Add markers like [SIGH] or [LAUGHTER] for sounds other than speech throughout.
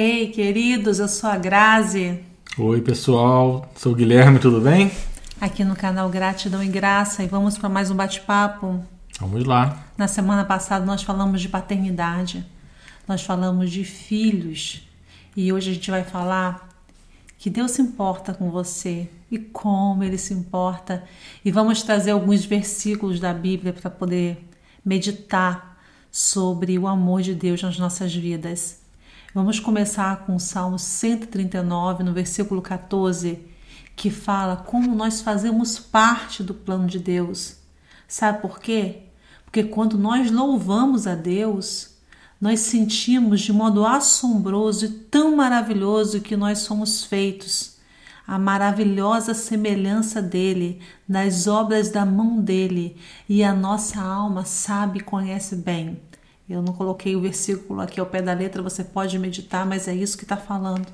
Ei, queridos, eu sou a Grazi. Oi, pessoal. Sou o Guilherme, tudo bem? Aqui no canal Gratidão e Graça e vamos para mais um bate-papo. Vamos lá. Na semana passada nós falamos de paternidade, nós falamos de filhos e hoje a gente vai falar que Deus se importa com você e como Ele se importa e vamos trazer alguns versículos da Bíblia para poder meditar sobre o amor de Deus nas nossas vidas. Vamos começar com o Salmo 139, no versículo 14, que fala como nós fazemos parte do plano de Deus. Sabe por quê? Porque quando nós louvamos a Deus, nós sentimos de modo assombroso e tão maravilhoso que nós somos feitos, a maravilhosa semelhança dele, nas obras da mão dele, e a nossa alma sabe e conhece bem. Eu não coloquei o versículo aqui ao pé da letra, você pode meditar, mas é isso que está falando.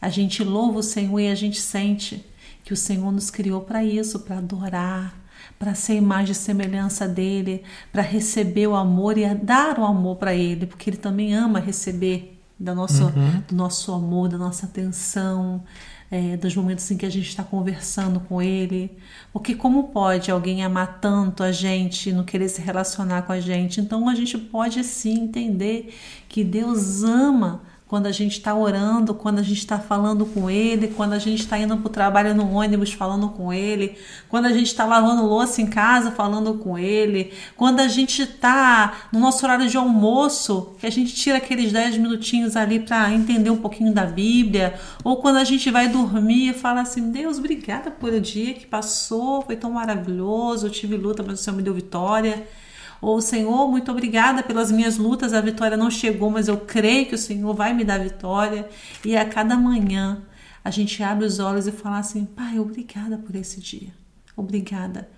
A gente louva o Senhor e a gente sente que o Senhor nos criou para isso, para adorar, para ser imagem e semelhança dele, para receber o amor e dar o amor para ele, porque ele também ama receber do nosso, uhum. do nosso amor, da nossa atenção, é, dos momentos em que a gente está conversando com ele. Porque como pode alguém amar tanto a gente não querer se relacionar com a gente? Então a gente pode sim entender que Deus ama quando a gente está orando, quando a gente está falando com Ele, quando a gente está indo para o trabalho no ônibus falando com Ele, quando a gente está lavando louça em casa falando com Ele, quando a gente está no nosso horário de almoço, que a gente tira aqueles 10 minutinhos ali para entender um pouquinho da Bíblia, ou quando a gente vai dormir e fala assim: Deus, obrigada por o dia que passou, foi tão maravilhoso, eu tive luta, mas o Senhor me deu vitória. Ou Senhor, muito obrigada pelas minhas lutas, a vitória não chegou, mas eu creio que o Senhor vai me dar vitória. E a cada manhã a gente abre os olhos e fala assim: Pai, obrigada por esse dia. Obrigada.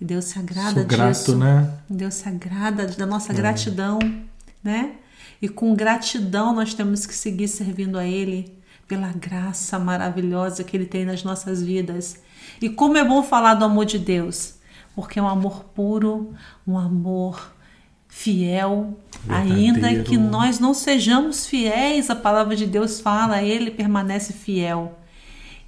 E Deus se agrada Sou grato, disso. né? Deus se agrada da nossa é. gratidão, né? E com gratidão nós temos que seguir servindo a Ele pela graça maravilhosa que Ele tem nas nossas vidas. E como é bom falar do amor de Deus porque é um amor puro, um amor fiel, Verdadeiro. ainda que nós não sejamos fiéis, a palavra de Deus fala, ele permanece fiel.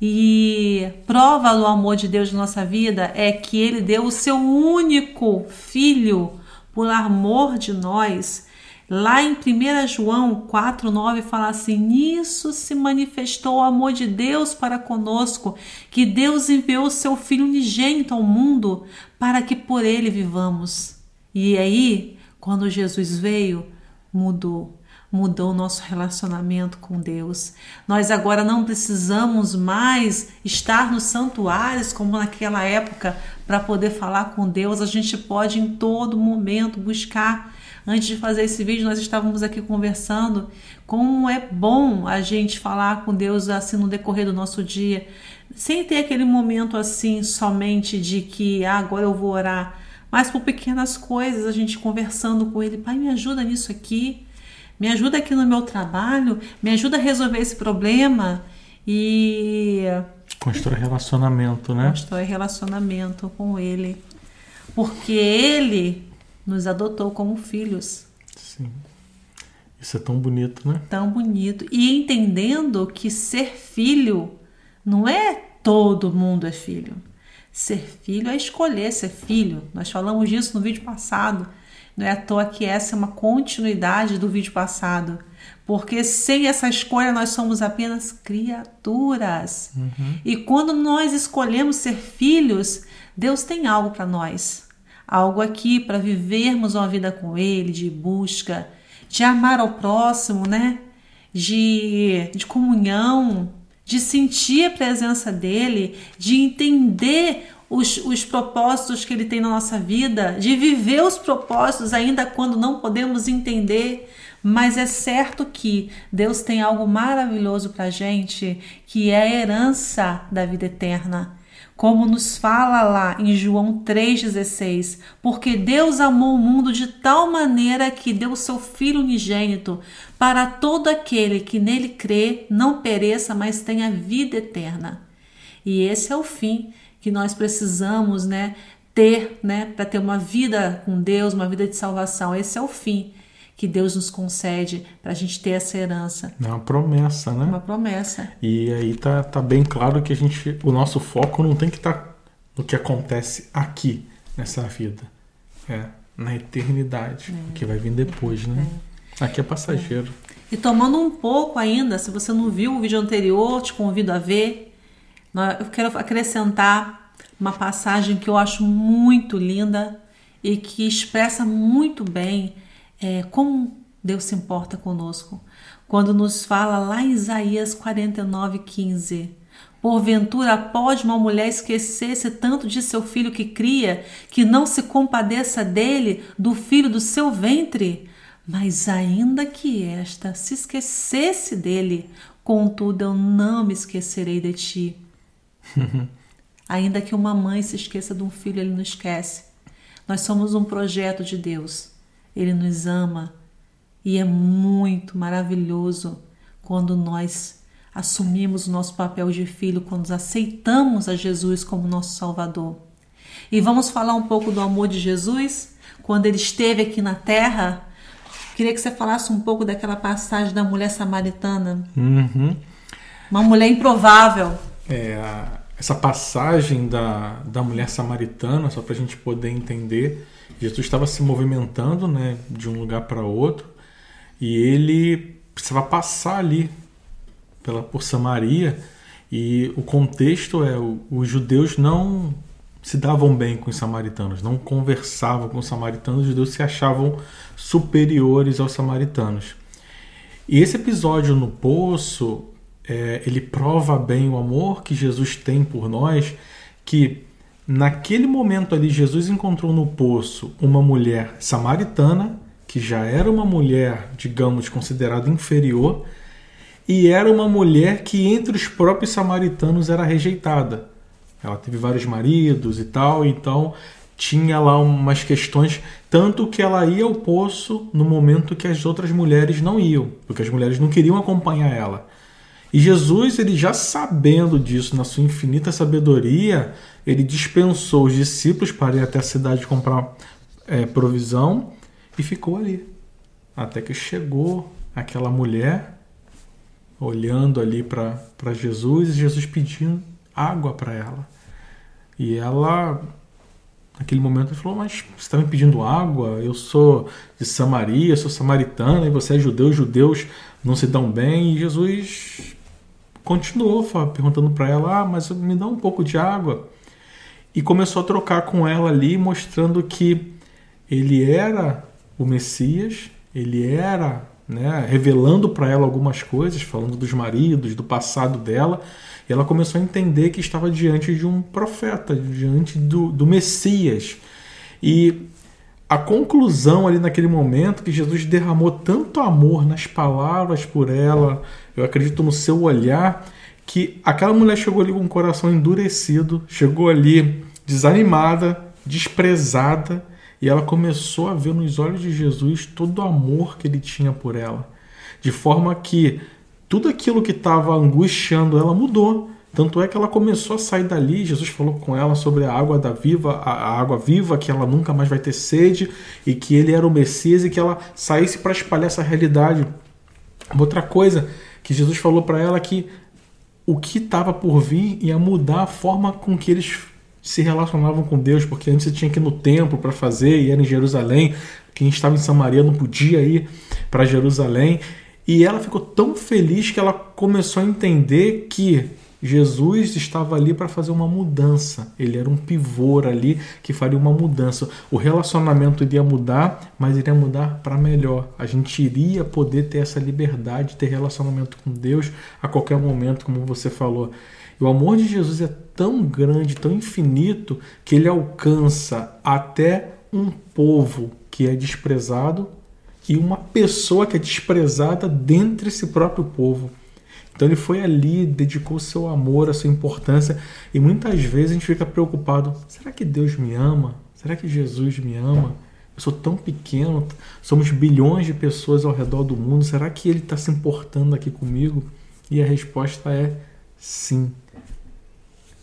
E prova do amor de Deus na nossa vida é que ele deu o seu único filho por amor de nós Lá em 1 João 4,9 fala assim: Nisso se manifestou o amor de Deus para conosco, que Deus enviou o seu Filho unigênito ao mundo para que por ele vivamos. E aí, quando Jesus veio, mudou mudou o nosso relacionamento com Deus. Nós agora não precisamos mais estar nos santuários como naquela época para poder falar com Deus. A gente pode em todo momento buscar Antes de fazer esse vídeo, nós estávamos aqui conversando como é bom a gente falar com Deus assim no decorrer do nosso dia, sem ter aquele momento assim somente de que ah, agora eu vou orar, mas por pequenas coisas, a gente conversando com Ele, Pai, me ajuda nisso aqui, me ajuda aqui no meu trabalho, me ajuda a resolver esse problema. E constrói relacionamento, né? Constrói relacionamento com Ele, porque Ele nos adotou como filhos. Sim. Isso é tão bonito, né? Tão bonito. E entendendo que ser filho não é todo mundo é filho. Ser filho é escolher ser filho. Nós falamos disso no vídeo passado. Não é à toa que essa é uma continuidade do vídeo passado. Porque sem essa escolha nós somos apenas criaturas. Uhum. E quando nós escolhemos ser filhos, Deus tem algo para nós algo aqui para vivermos uma vida com Ele, de busca, de amar ao próximo, né? De, de comunhão, de sentir a presença dEle, de entender os, os propósitos que Ele tem na nossa vida, de viver os propósitos ainda quando não podemos entender. Mas é certo que Deus tem algo maravilhoso para a gente, que é a herança da vida eterna como nos fala lá em João 3,16, porque Deus amou o mundo de tal maneira que deu seu Filho unigênito, para todo aquele que nele crê não pereça, mas tenha vida eterna. E esse é o fim que nós precisamos, né, ter, né, para ter uma vida com Deus, uma vida de salvação. Esse é o fim que Deus nos concede para a gente ter essa herança. É uma promessa, né? Uma promessa. E aí tá, tá bem claro que a gente, o nosso foco não tem que estar tá no que acontece aqui nessa vida, é na eternidade, é. que vai vir depois, né? É. Aqui é passageiro. É. E tomando um pouco ainda, se você não viu o vídeo anterior, te convido a ver. Eu quero acrescentar uma passagem que eu acho muito linda e que expressa muito bem é, como Deus se importa conosco. Quando nos fala lá em Isaías 49, 15. Porventura pode uma mulher esquecer-se tanto de seu filho que cria, que não se compadeça dele, do filho do seu ventre? Mas ainda que esta se esquecesse dele, contudo eu não me esquecerei de ti. [LAUGHS] ainda que uma mãe se esqueça de um filho, ele não esquece. Nós somos um projeto de Deus. Ele nos ama e é muito maravilhoso quando nós assumimos o nosso papel de filho, quando aceitamos a Jesus como nosso Salvador. E vamos falar um pouco do amor de Jesus quando ele esteve aqui na terra. Queria que você falasse um pouco daquela passagem da mulher samaritana. Uhum. Uma mulher improvável. É, essa passagem da, da mulher samaritana, só para a gente poder entender, Jesus estava se movimentando né, de um lugar para outro e ele precisava passar ali pela, por Samaria e o contexto é os judeus não se davam bem com os samaritanos, não conversavam com os samaritanos, os judeus se achavam superiores aos samaritanos. E esse episódio no poço, é, ele prova bem o amor que Jesus tem por nós, que naquele momento ali Jesus encontrou no poço uma mulher samaritana, que já era uma mulher, digamos, considerada inferior, e era uma mulher que entre os próprios samaritanos era rejeitada. Ela teve vários maridos e tal, então tinha lá umas questões, tanto que ela ia ao poço no momento que as outras mulheres não iam, porque as mulheres não queriam acompanhar ela. E Jesus, ele já sabendo disso, na sua infinita sabedoria, ele dispensou os discípulos para ir até a cidade comprar é, provisão e ficou ali. Até que chegou aquela mulher olhando ali para Jesus e Jesus pedindo água para ela. E ela, naquele momento, falou: Mas você está me pedindo água? Eu sou de Samaria, sou samaritana, e você é judeu, os judeus não se dão bem. E Jesus continuou perguntando para ela: Ah, mas me dá um pouco de água. E começou a trocar com ela ali, mostrando que ele era o Messias, ele era né, revelando para ela algumas coisas, falando dos maridos, do passado dela, e ela começou a entender que estava diante de um profeta, diante do, do Messias. E a conclusão ali naquele momento que Jesus derramou tanto amor nas palavras por ela, eu acredito no seu olhar, que aquela mulher chegou ali com o coração endurecido, chegou ali desanimada, desprezada, e ela começou a ver nos olhos de Jesus todo o amor que ele tinha por ela. De forma que tudo aquilo que estava angustiando ela mudou. Tanto é que ela começou a sair dali. Jesus falou com ela sobre a água da viva, a água viva, que ela nunca mais vai ter sede e que ele era o Messias e que ela saísse para espalhar essa realidade. Outra coisa que Jesus falou para ela que o que estava por vir ia mudar a forma com que eles se relacionavam com Deus, porque antes você tinha que ir no templo para fazer, e era em Jerusalém. Quem estava em Samaria não podia ir para Jerusalém. E ela ficou tão feliz que ela começou a entender que Jesus estava ali para fazer uma mudança. Ele era um pivô ali que faria uma mudança. O relacionamento iria mudar, mas iria mudar para melhor. A gente iria poder ter essa liberdade, ter relacionamento com Deus a qualquer momento, como você falou. E o amor de Jesus é tão grande, tão infinito, que ele alcança até um povo que é desprezado e uma pessoa que é desprezada dentro desse próprio povo. Então ele foi ali, dedicou seu amor, a sua importância, e muitas vezes a gente fica preocupado: será que Deus me ama? Será que Jesus me ama? Eu sou tão pequeno, somos bilhões de pessoas ao redor do mundo, será que ele está se importando aqui comigo? E a resposta é sim.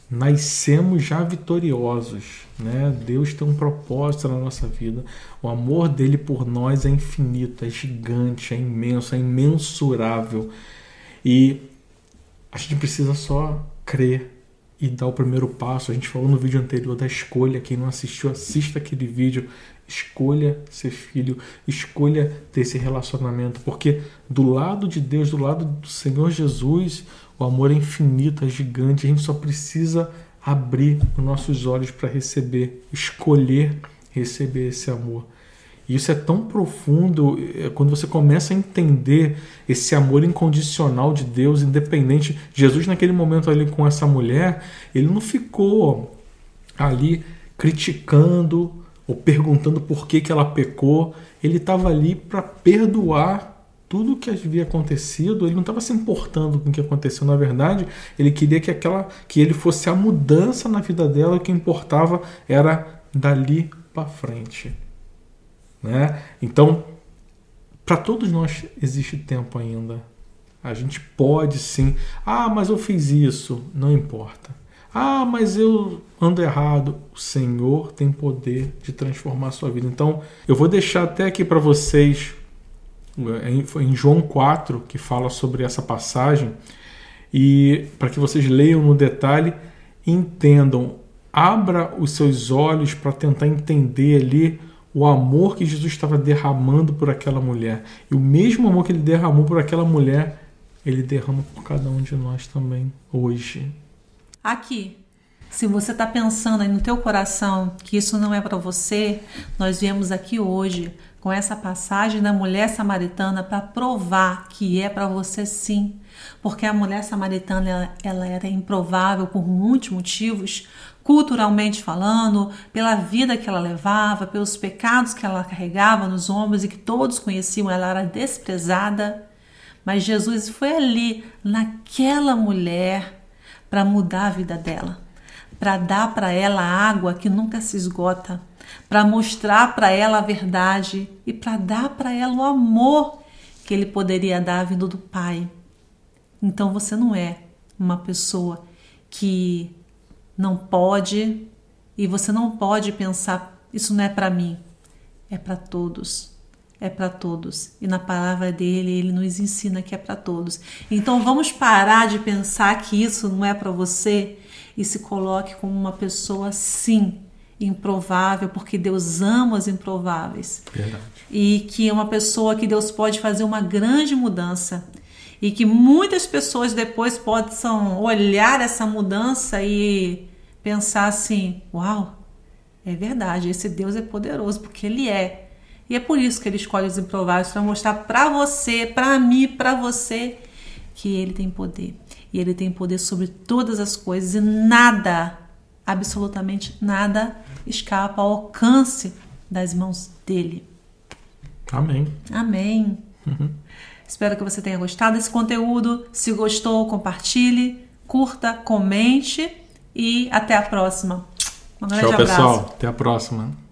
nascemos já vitoriosos. Né? Deus tem um propósito na nossa vida. O amor dele por nós é infinito, é gigante, é imenso, é imensurável. E a gente precisa só crer e dar o primeiro passo. A gente falou no vídeo anterior da escolha. Quem não assistiu, assista aquele vídeo. Escolha ser filho, escolha ter esse relacionamento, porque do lado de Deus, do lado do Senhor Jesus, o amor é infinito, é gigante. A gente só precisa abrir os nossos olhos para receber, escolher receber esse amor. E isso é tão profundo é, quando você começa a entender esse amor incondicional de Deus, independente. Jesus, naquele momento ali com essa mulher, ele não ficou ali criticando ou perguntando por que, que ela pecou. Ele estava ali para perdoar tudo o que havia acontecido. Ele não estava se importando com o que aconteceu. Na verdade, ele queria que aquela, que ele fosse a mudança na vida dela. O que importava era dali para frente. Né? Então, para todos nós existe tempo ainda. A gente pode sim. Ah, mas eu fiz isso. Não importa. Ah, mas eu ando errado. O Senhor tem poder de transformar a sua vida. Então, eu vou deixar até aqui para vocês, em João 4, que fala sobre essa passagem, e para que vocês leiam no detalhe, entendam, abra os seus olhos para tentar entender ali o amor que Jesus estava derramando por aquela mulher. E o mesmo amor que ele derramou por aquela mulher, ele derrama por cada um de nós também hoje. Aqui, se você está pensando aí no teu coração que isso não é para você, nós viemos aqui hoje com essa passagem da mulher samaritana para provar que é para você sim. Porque a mulher samaritana ela, ela era improvável por muitos motivos, culturalmente falando, pela vida que ela levava, pelos pecados que ela carregava nos ombros e que todos conheciam, ela era desprezada. Mas Jesus foi ali, naquela mulher, para mudar a vida dela, para dar para ela água que nunca se esgota, para mostrar para ela a verdade e para dar para ela o amor que ele poderia dar vindo do Pai. Então você não é uma pessoa que não pode e você não pode pensar isso não é para mim, é para todos. É para todos. E na palavra dele, ele nos ensina que é para todos. Então vamos parar de pensar que isso não é para você e se coloque como uma pessoa sim improvável, porque Deus ama os improváveis. Verdade. E que é uma pessoa que Deus pode fazer uma grande mudança e que muitas pessoas depois possam olhar essa mudança e pensar assim: uau, é verdade, esse Deus é poderoso, porque Ele é. E é por isso que Ele escolhe os improváveis para mostrar para você, para mim, para você, que Ele tem poder. E Ele tem poder sobre todas as coisas e nada, absolutamente nada, escapa ao alcance das mãos dele. Amém. Amém. Uhum. Espero que você tenha gostado desse conteúdo. Se gostou, compartilhe, curta, comente e até a próxima. Um grande Tchau, abraço. pessoal. Até a próxima.